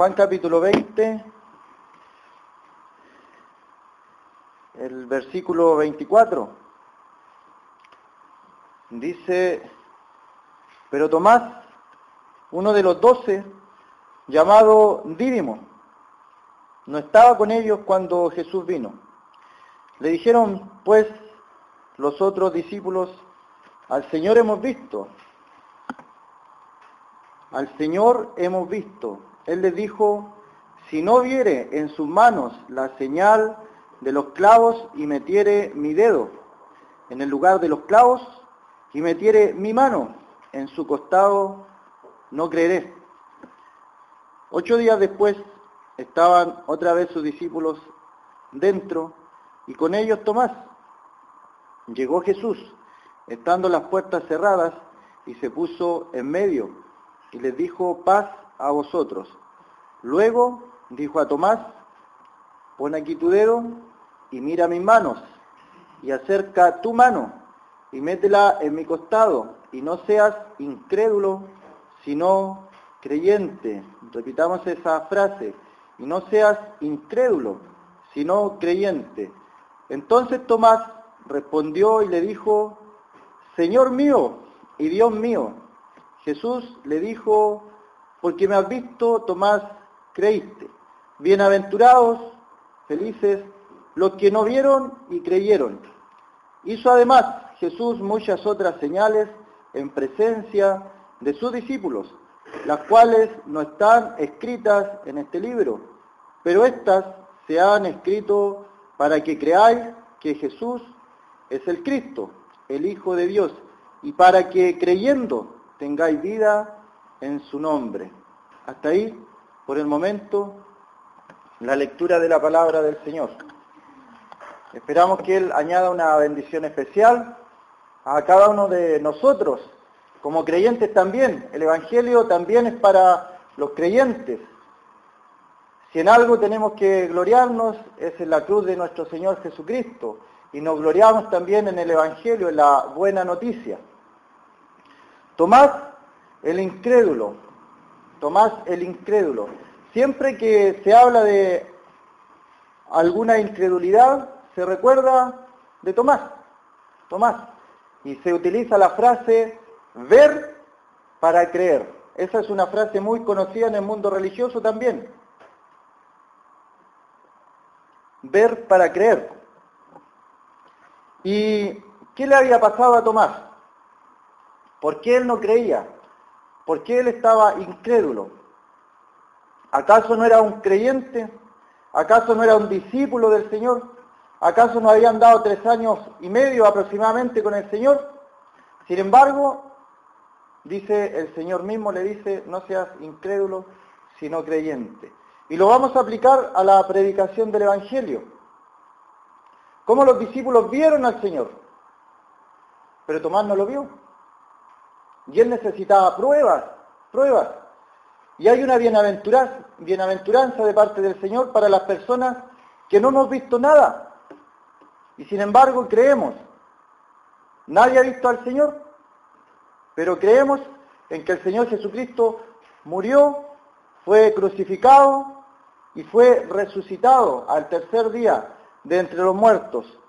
Juan capítulo 20, el versículo 24, dice, pero Tomás, uno de los doce, llamado Dídimo, no estaba con ellos cuando Jesús vino. Le dijeron, pues, los otros discípulos, al Señor hemos visto, al Señor hemos visto. Él les dijo, si no viere en sus manos la señal de los clavos y metiere mi dedo en el lugar de los clavos y metiere mi mano en su costado, no creeré. Ocho días después estaban otra vez sus discípulos dentro y con ellos Tomás. Llegó Jesús, estando las puertas cerradas, y se puso en medio y les dijo, paz a vosotros. Luego dijo a Tomás, pon aquí tu dedo y mira mis manos, y acerca tu mano y métela en mi costado, y no seas incrédulo, sino creyente. Repitamos esa frase, y no seas incrédulo, sino creyente. Entonces Tomás respondió y le dijo, Señor mío y Dios mío. Jesús le dijo, porque me has visto, Tomás, creíste. Bienaventurados, felices, los que no vieron y creyeron. Hizo además Jesús muchas otras señales en presencia de sus discípulos, las cuales no están escritas en este libro, pero estas se han escrito para que creáis que Jesús es el Cristo, el Hijo de Dios, y para que creyendo tengáis vida en su nombre. Hasta ahí, por el momento, la lectura de la palabra del Señor. Esperamos que Él añada una bendición especial a cada uno de nosotros, como creyentes también. El Evangelio también es para los creyentes. Si en algo tenemos que gloriarnos es en la cruz de nuestro Señor Jesucristo y nos gloriamos también en el Evangelio, en la buena noticia. Tomás, el incrédulo, Tomás el incrédulo. Siempre que se habla de alguna incredulidad, se recuerda de Tomás. Tomás. Y se utiliza la frase ver para creer. Esa es una frase muy conocida en el mundo religioso también. Ver para creer. ¿Y qué le había pasado a Tomás? ¿Por qué él no creía? ¿Por qué él estaba incrédulo? ¿Acaso no era un creyente? ¿Acaso no era un discípulo del Señor? ¿Acaso no habían dado tres años y medio aproximadamente con el Señor? Sin embargo, dice el Señor mismo, le dice, no seas incrédulo, sino creyente. Y lo vamos a aplicar a la predicación del Evangelio. ¿Cómo los discípulos vieron al Señor? Pero Tomás no lo vio. Y él necesitaba pruebas, pruebas. Y hay una bienaventuranza de parte del Señor para las personas que no hemos visto nada. Y sin embargo creemos. Nadie ha visto al Señor, pero creemos en que el Señor Jesucristo murió, fue crucificado y fue resucitado al tercer día de entre los muertos.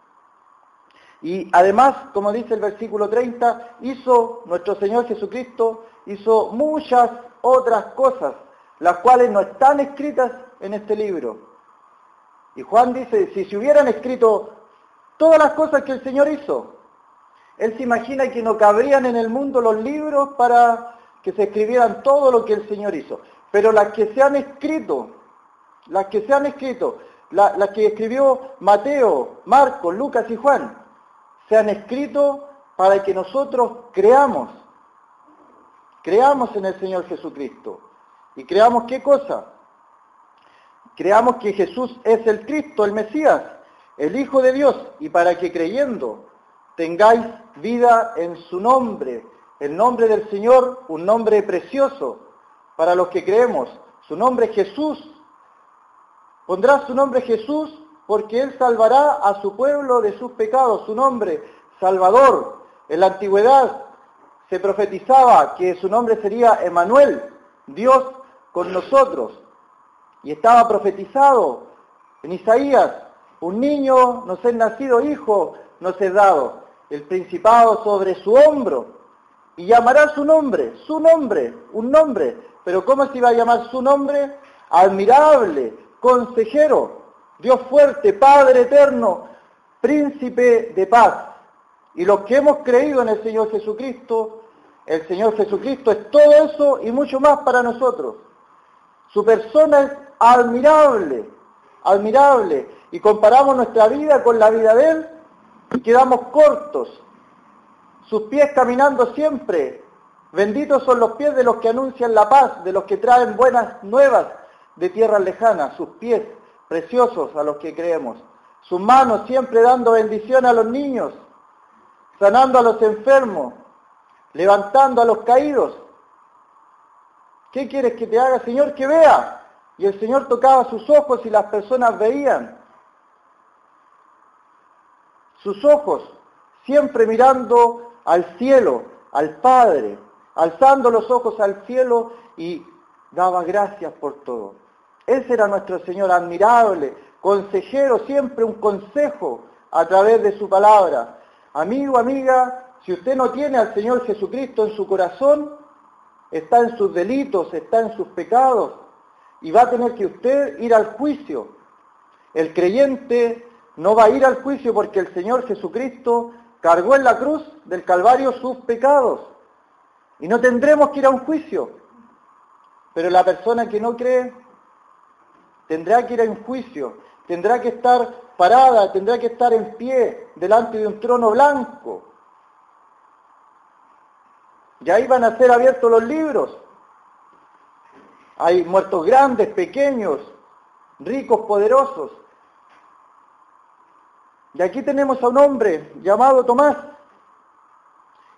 Y además, como dice el versículo 30, hizo nuestro Señor Jesucristo, hizo muchas otras cosas, las cuales no están escritas en este libro. Y Juan dice, si se hubieran escrito todas las cosas que el Señor hizo, él se imagina que no cabrían en el mundo los libros para que se escribieran todo lo que el Señor hizo. Pero las que se han escrito, las que se han escrito, las que escribió Mateo, Marcos, Lucas y Juan, se han escrito para que nosotros creamos, creamos en el Señor Jesucristo. Y creamos qué cosa? Creamos que Jesús es el Cristo, el Mesías, el Hijo de Dios, y para que creyendo tengáis vida en su nombre, el nombre del Señor, un nombre precioso para los que creemos. Su nombre es Jesús. Pondrá su nombre Jesús porque Él salvará a su pueblo de sus pecados. Su nombre, Salvador. En la antigüedad se profetizaba que su nombre sería Emanuel, Dios con nosotros. Y estaba profetizado en Isaías, un niño nos es nacido, hijo nos es dado, el principado sobre su hombro, y llamará su nombre, su nombre, un nombre. Pero ¿cómo se iba a llamar su nombre? Admirable, consejero, Dios fuerte, Padre eterno, príncipe de paz. Y los que hemos creído en el Señor Jesucristo, el Señor Jesucristo es todo eso y mucho más para nosotros. Su persona es admirable, admirable. Y comparamos nuestra vida con la vida de Él y quedamos cortos. Sus pies caminando siempre. Benditos son los pies de los que anuncian la paz, de los que traen buenas nuevas de tierras lejanas. Sus pies preciosos a los que creemos. Sus manos siempre dando bendición a los niños, sanando a los enfermos, levantando a los caídos. ¿Qué quieres que te haga, Señor? Que vea. Y el Señor tocaba sus ojos y las personas veían. Sus ojos siempre mirando al cielo, al Padre, alzando los ojos al cielo y daba gracias por todo. Ese era nuestro Señor admirable, consejero, siempre un consejo a través de su palabra. Amigo, amiga, si usted no tiene al Señor Jesucristo en su corazón, está en sus delitos, está en sus pecados, y va a tener que usted ir al juicio. El creyente no va a ir al juicio porque el Señor Jesucristo cargó en la cruz del Calvario sus pecados. Y no tendremos que ir a un juicio. Pero la persona que no cree tendrá que ir a un juicio, tendrá que estar parada, tendrá que estar en pie delante de un trono blanco. Y ahí van a ser abiertos los libros hay muertos grandes, pequeños, ricos, poderosos. Y aquí tenemos a un hombre llamado Tomás.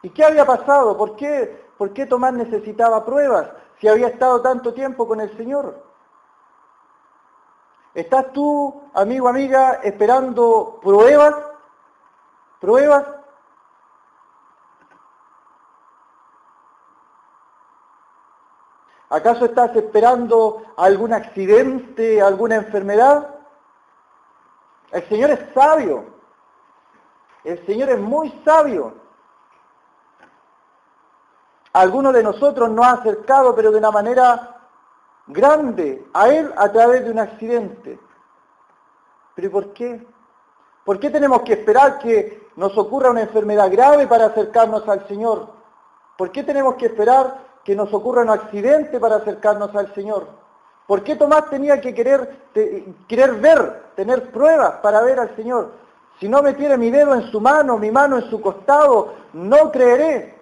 ¿Y qué había pasado? ¿Por qué, ¿Por qué Tomás necesitaba pruebas si había estado tanto tiempo con el Señor? ¿Estás tú, amigo, amiga, esperando pruebas? ¿Pruebas? ¿Acaso estás esperando algún accidente, alguna enfermedad? El Señor es sabio. El Señor es muy sabio. Alguno de nosotros nos ha acercado, pero de una manera grande, a Él a través de un accidente. ¿Pero por qué? ¿Por qué tenemos que esperar que nos ocurra una enfermedad grave para acercarnos al Señor? ¿Por qué tenemos que esperar que nos ocurra un accidente para acercarnos al Señor? ¿Por qué Tomás tenía que querer, querer ver, tener pruebas para ver al Señor? Si no metiere mi dedo en su mano, mi mano en su costado, no creeré.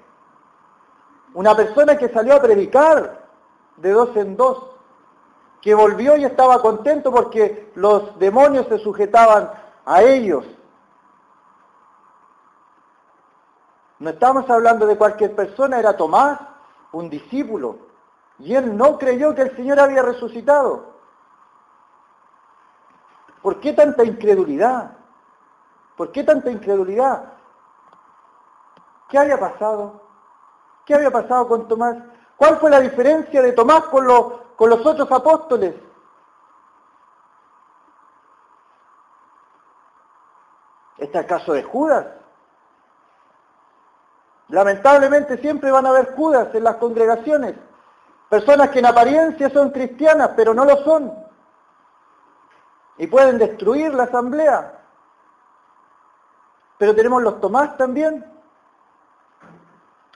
Una persona que salió a predicar de dos en dos, que volvió y estaba contento porque los demonios se sujetaban a ellos. No estamos hablando de cualquier persona, era Tomás, un discípulo, y él no creyó que el Señor había resucitado. ¿Por qué tanta incredulidad? ¿Por qué tanta incredulidad? ¿Qué había pasado? ¿Qué había pasado con Tomás? ¿Cuál fue la diferencia de Tomás con los, con los otros apóstoles? ¿Este acaso de Judas? Lamentablemente siempre van a haber Judas en las congregaciones, personas que en apariencia son cristianas, pero no lo son. Y pueden destruir la asamblea. Pero tenemos los Tomás también,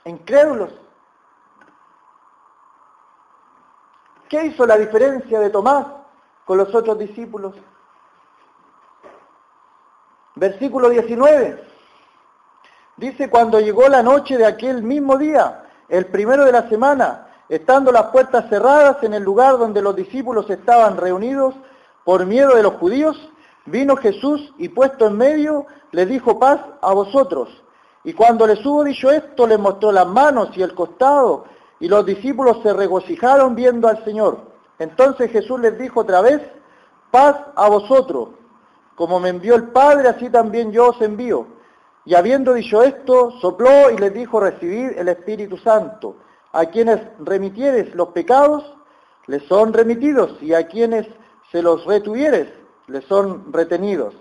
incrédulos. ¿Qué hizo la diferencia de Tomás con los otros discípulos? Versículo 19. Dice, cuando llegó la noche de aquel mismo día, el primero de la semana, estando las puertas cerradas en el lugar donde los discípulos estaban reunidos por miedo de los judíos, vino Jesús y puesto en medio les dijo paz a vosotros. Y cuando les hubo dicho esto, les mostró las manos y el costado, y los discípulos se regocijaron viendo al Señor. Entonces Jesús les dijo otra vez, paz a vosotros. Como me envió el Padre, así también yo os envío. Y habiendo dicho esto, sopló y les dijo, recibid el Espíritu Santo. A quienes remitieres los pecados, les son remitidos, y a quienes se los retuvieres, les son retenidos.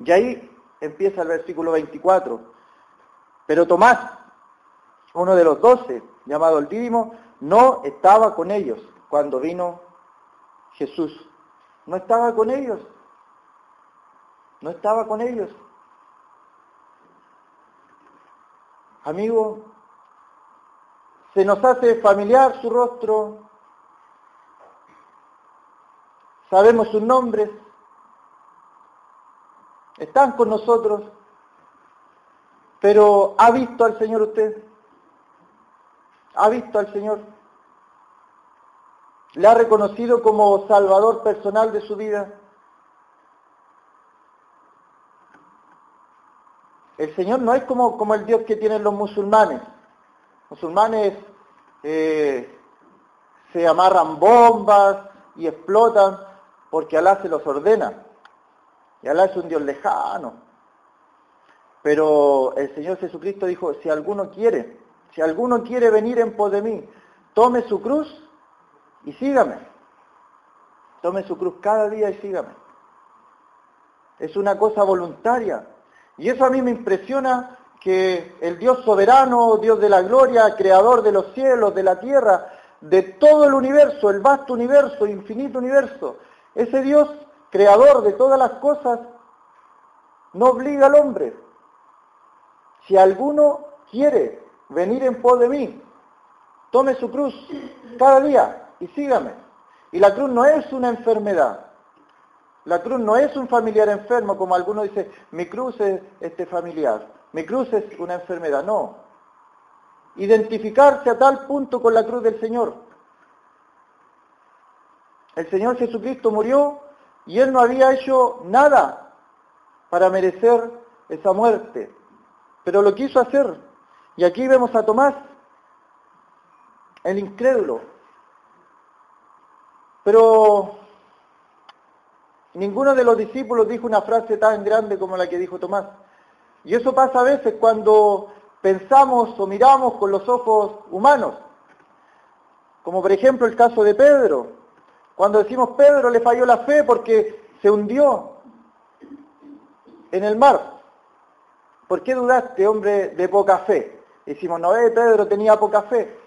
Y ahí empieza el versículo 24. Pero Tomás, uno de los doce, llamado el Dídimo, no estaba con ellos cuando vino Jesús. No estaba con ellos. No estaba con ellos. Amigo, se nos hace familiar su rostro, sabemos sus nombres, están con nosotros, pero ¿ha visto al Señor usted? ¿Ha visto al Señor? ¿Le ha reconocido como Salvador personal de su vida? El Señor no es como, como el Dios que tienen los musulmanes. Musulmanes eh, se amarran bombas y explotan porque Alá se los ordena. Y Alá es un Dios lejano. Pero el Señor Jesucristo dijo, si alguno quiere, si alguno quiere venir en pos de mí, tome su cruz y sígame. Tome su cruz cada día y sígame. Es una cosa voluntaria. Y eso a mí me impresiona que el Dios soberano, Dios de la gloria, creador de los cielos, de la tierra, de todo el universo, el vasto universo, infinito universo, ese Dios creador de todas las cosas, no obliga al hombre. Si alguno quiere venir en pos de mí, tome su cruz cada día y sígame. Y la cruz no es una enfermedad. La cruz no es un familiar enfermo, como algunos dicen, mi cruz es este familiar, mi cruz es una enfermedad. No. Identificarse a tal punto con la cruz del Señor. El Señor Jesucristo murió y Él no había hecho nada para merecer esa muerte, pero lo quiso hacer. Y aquí vemos a Tomás, el incrédulo. Pero ninguno de los discípulos dijo una frase tan grande como la que dijo Tomás. Y eso pasa a veces cuando pensamos o miramos con los ojos humanos. Como por ejemplo el caso de Pedro. Cuando decimos Pedro le falló la fe porque se hundió en el mar. ¿Por qué dudaste, hombre de poca fe? Decimos, no, eh, Pedro tenía poca fe.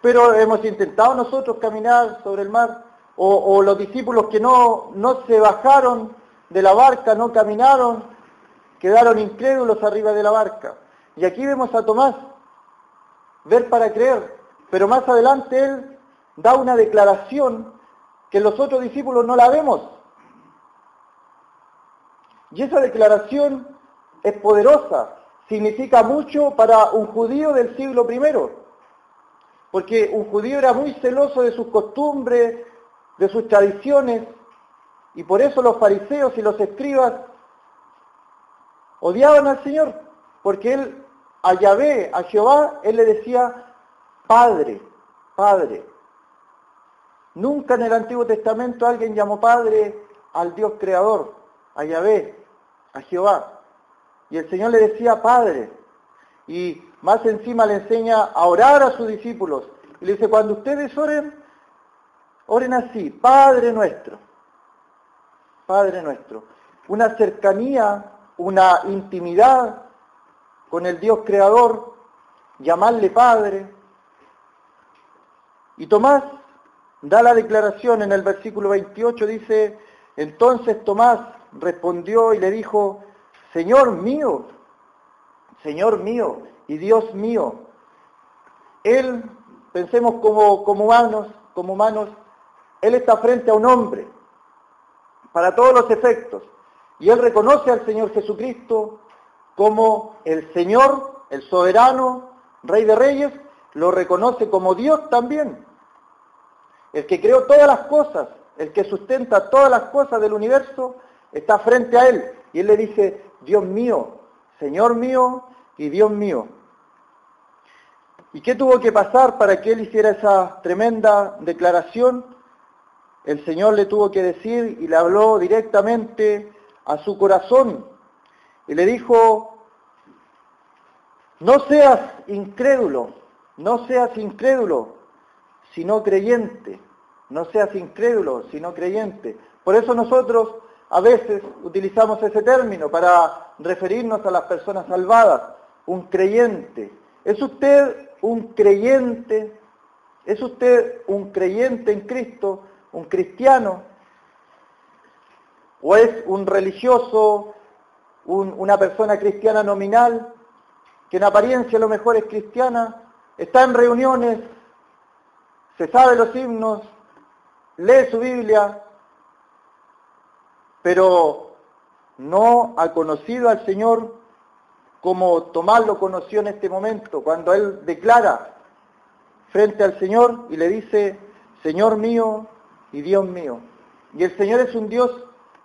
Pero hemos intentado nosotros caminar sobre el mar o, los discípulos que no, no se bajaron de la barca, no caminaron, quedaron incrédulos arriba de la barca. Y aquí vemos a Tomás, ver para creer, pero más adelante él da una declaración que los otros discípulos no la vemos. Y esa declaración es poderosa, significa mucho para un judío del siglo I, porque un judío era muy celoso de sus costumbres, de sus tradiciones, y por eso los fariseos y los escribas odiaban al Señor, porque él a Yahvé, a Jehová, él le decía, Padre, Padre. Nunca en el Antiguo Testamento alguien llamó Padre al Dios Creador, a Yahvé, a Jehová. Y el Señor le decía Padre. Y más encima le enseña a orar a sus discípulos. Y le dice, cuando ustedes oren, Oren así, Padre nuestro, Padre nuestro. Una cercanía, una intimidad con el Dios creador, llamarle Padre. Y Tomás da la declaración en el versículo 28, dice, entonces Tomás respondió y le dijo, Señor mío, Señor mío y Dios mío. Él, pensemos como, como humanos, como humanos, él está frente a un hombre, para todos los efectos, y él reconoce al Señor Jesucristo como el Señor, el soberano, Rey de Reyes, lo reconoce como Dios también. El que creó todas las cosas, el que sustenta todas las cosas del universo, está frente a él. Y él le dice, Dios mío, Señor mío y Dios mío. ¿Y qué tuvo que pasar para que él hiciera esa tremenda declaración? El Señor le tuvo que decir y le habló directamente a su corazón y le dijo, no seas incrédulo, no seas incrédulo, sino creyente, no seas incrédulo, sino creyente. Por eso nosotros a veces utilizamos ese término para referirnos a las personas salvadas, un creyente. ¿Es usted un creyente? ¿Es usted un creyente en Cristo, un cristiano? ¿O es un religioso, una persona cristiana nominal, que en apariencia a lo mejor es cristiana, está en reuniones, se sabe los himnos, lee su Biblia, pero no ha conocido al Señor como Tomás lo conoció en este momento, cuando él declara frente al Señor y le dice, Señor mío y Dios mío. Y el Señor es un Dios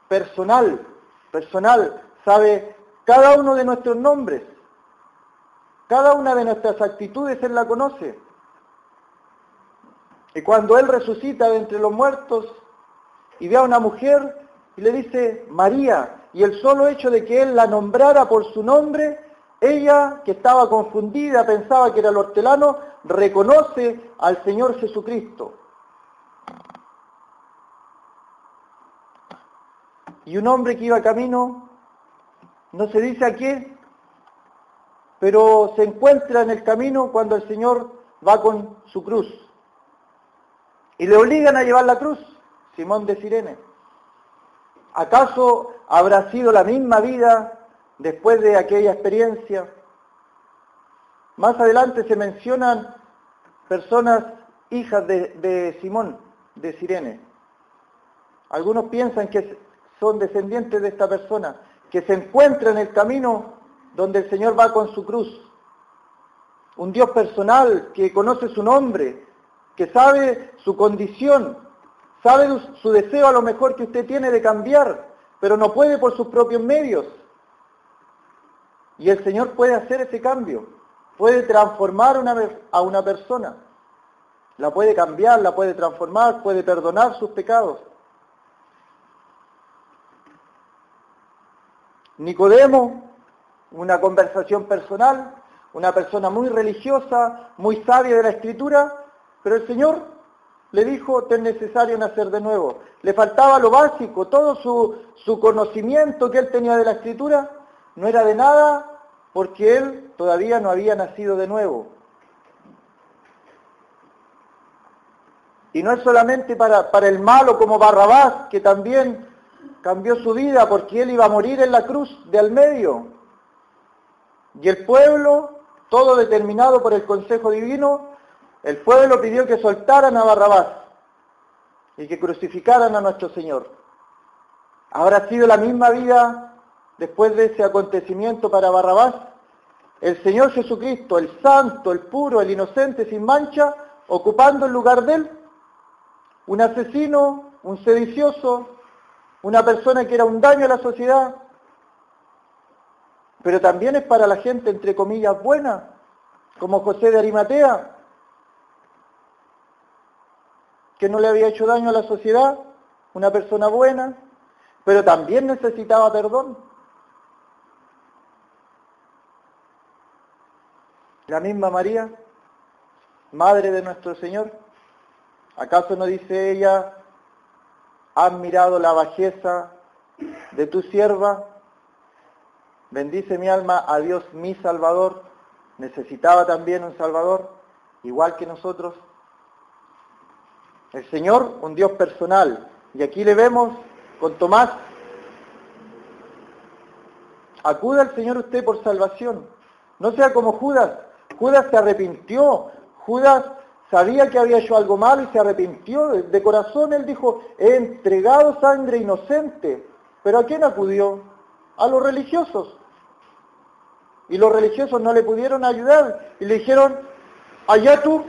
personal, personal, sabe cada uno de nuestros nombres, cada una de nuestras actitudes Él la conoce. Y cuando Él resucita de entre los muertos y ve a una mujer y le dice María, y el solo hecho de que Él la nombrara por su nombre, ella, que estaba confundida, pensaba que era el hortelano, reconoce al Señor Jesucristo. Y un hombre que iba camino, no se dice a qué, pero se encuentra en el camino cuando el Señor va con su cruz. Y le obligan a llevar la cruz, Simón de Sirene. ¿Acaso habrá sido la misma vida después de aquella experiencia. Más adelante se mencionan personas hijas de, Simón, de Sirene. Algunos piensan que son descendientes de esta persona, que se encuentra en el camino donde el Señor va con su cruz. Un Dios personal que conoce su nombre, que sabe su condición, sabe su deseo a lo mejor que usted tiene de cambiar, pero no puede por sus propios medios. Y el Señor puede hacer ese cambio, puede transformar a una persona, la puede cambiar, la puede transformar, puede perdonar sus pecados. Nicodemo, una conversación personal, una persona muy religiosa, muy sabia de la escritura, pero el Señor le dijo, te es necesario nacer de nuevo. Le faltaba lo básico, todo su, su conocimiento que él tenía de la escritura, no era de nada porque él todavía no había nacido de nuevo. Y no es solamente para, para el malo como Barrabás, que también cambió su vida porque él iba a morir en la cruz de al medio. Y el pueblo, todo determinado por el consejo divino, el pueblo pidió que soltaran a Barrabás y que crucificaran a nuestro Señor. Habrá sido la misma vida después de ese acontecimiento para Barrabás, el Señor Jesucristo, el santo, el puro, el inocente, sin mancha, ocupando el lugar de él, un asesino, un sedicioso, una persona que era un daño a la sociedad, pero también es para la gente, entre comillas, buena, como José de Arimatea, que no le había hecho daño a la sociedad, una persona buena, pero también necesitaba perdón. La misma María, madre de nuestro Señor, ¿acaso no dice ella, has mirado la bajeza de tu sierva? Bendice mi alma a Dios mi Salvador. Necesitaba también un Salvador, igual que nosotros. El Señor, un Dios personal. Y aquí le vemos con Tomás. Acuda al Señor usted por salvación. No sea como Judas, Judas se arrepintió, Judas sabía que había hecho algo mal y se arrepintió. De corazón él dijo, he entregado sangre inocente. ¿Pero a quién acudió? A los religiosos. Y los religiosos no le pudieron ayudar y le dijeron, allá tú,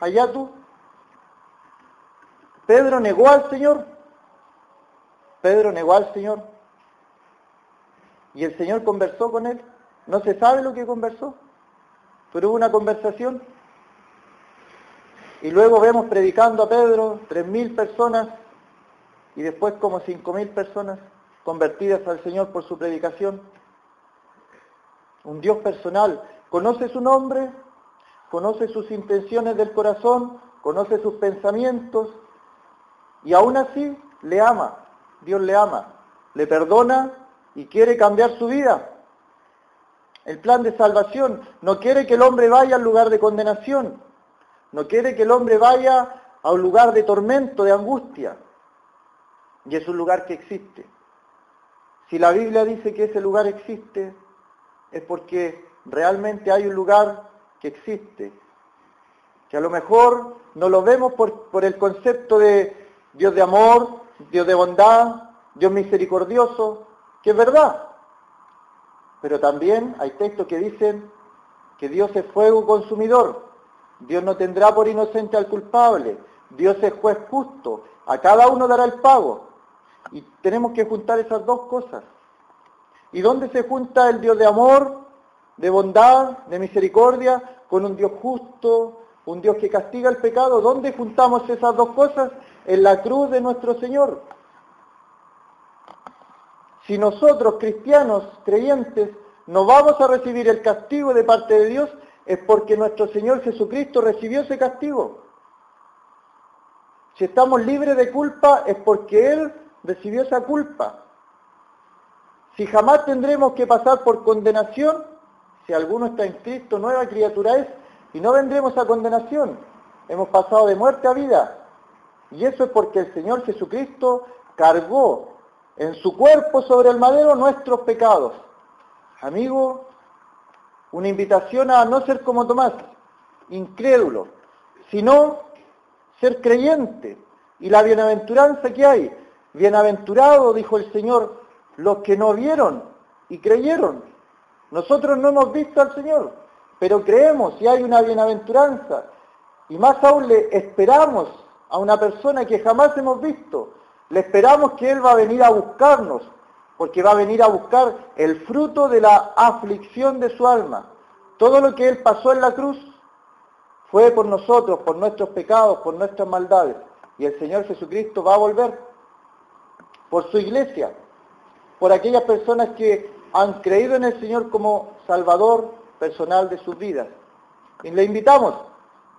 allá tú. Pedro negó al Señor. Pedro negó al Señor. Y el Señor conversó con él. No se sabe lo que conversó, pero hubo una conversación. Y luego vemos predicando a Pedro, tres mil personas, y después como cinco mil personas convertidas al Señor por su predicación. Un Dios personal. Conoce su nombre, conoce sus intenciones del corazón, conoce sus pensamientos, y aún así le ama. Dios le ama, le perdona y quiere cambiar su vida. El plan de salvación no quiere que el hombre vaya al lugar de condenación, no quiere que el hombre vaya a un lugar de tormento, de angustia. Y es un lugar que existe. Si la Biblia dice que ese lugar existe, es porque realmente hay un lugar que existe. Que a lo mejor no lo vemos por, por el concepto de Dios de amor, Dios de bondad, Dios misericordioso, que es verdad. Pero también hay textos que dicen que Dios es fuego consumidor. Dios no tendrá por inocente al culpable. Dios es juez justo. A cada uno dará el pago. Y tenemos que juntar esas dos cosas. ¿Y dónde se junta el Dios de amor, de bondad, de misericordia, con un Dios justo, un Dios que castiga el pecado? ¿Dónde juntamos esas dos cosas? En la cruz de nuestro Señor. Si nosotros, cristianos, creyentes, no vamos a recibir el castigo de parte de Dios, es porque nuestro Señor Jesucristo recibió ese castigo. Si estamos libres de culpa, es porque Él recibió esa culpa. Si jamás tendremos que pasar por condenación, si alguno está en Cristo, nueva criatura es, y no vendremos a condenación. Hemos pasado de muerte a vida. Y eso es porque el Señor Jesucristo cargó en su cuerpo sobre el madero nuestros pecados. Amigo, una invitación a no ser como Tomás, incrédulo, sino ser creyente. Y la bienaventuranza que hay, bienaventurado, dijo el Señor, los que no vieron y creyeron. Nosotros no hemos visto al Señor, pero creemos y hay una bienaventuranza. Y más aún le esperamos a una persona que jamás hemos visto. Le esperamos que Él va a venir a buscarnos, porque va a venir a buscar el fruto de la aflicción de su alma. Todo lo que Él pasó en la cruz fue por nosotros, por nuestros pecados, por nuestras maldades. Y el Señor Jesucristo va a volver por su iglesia, por aquellas personas que han creído en el Señor como Salvador personal de sus vidas. Y le invitamos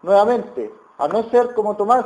nuevamente a no ser como Tomás,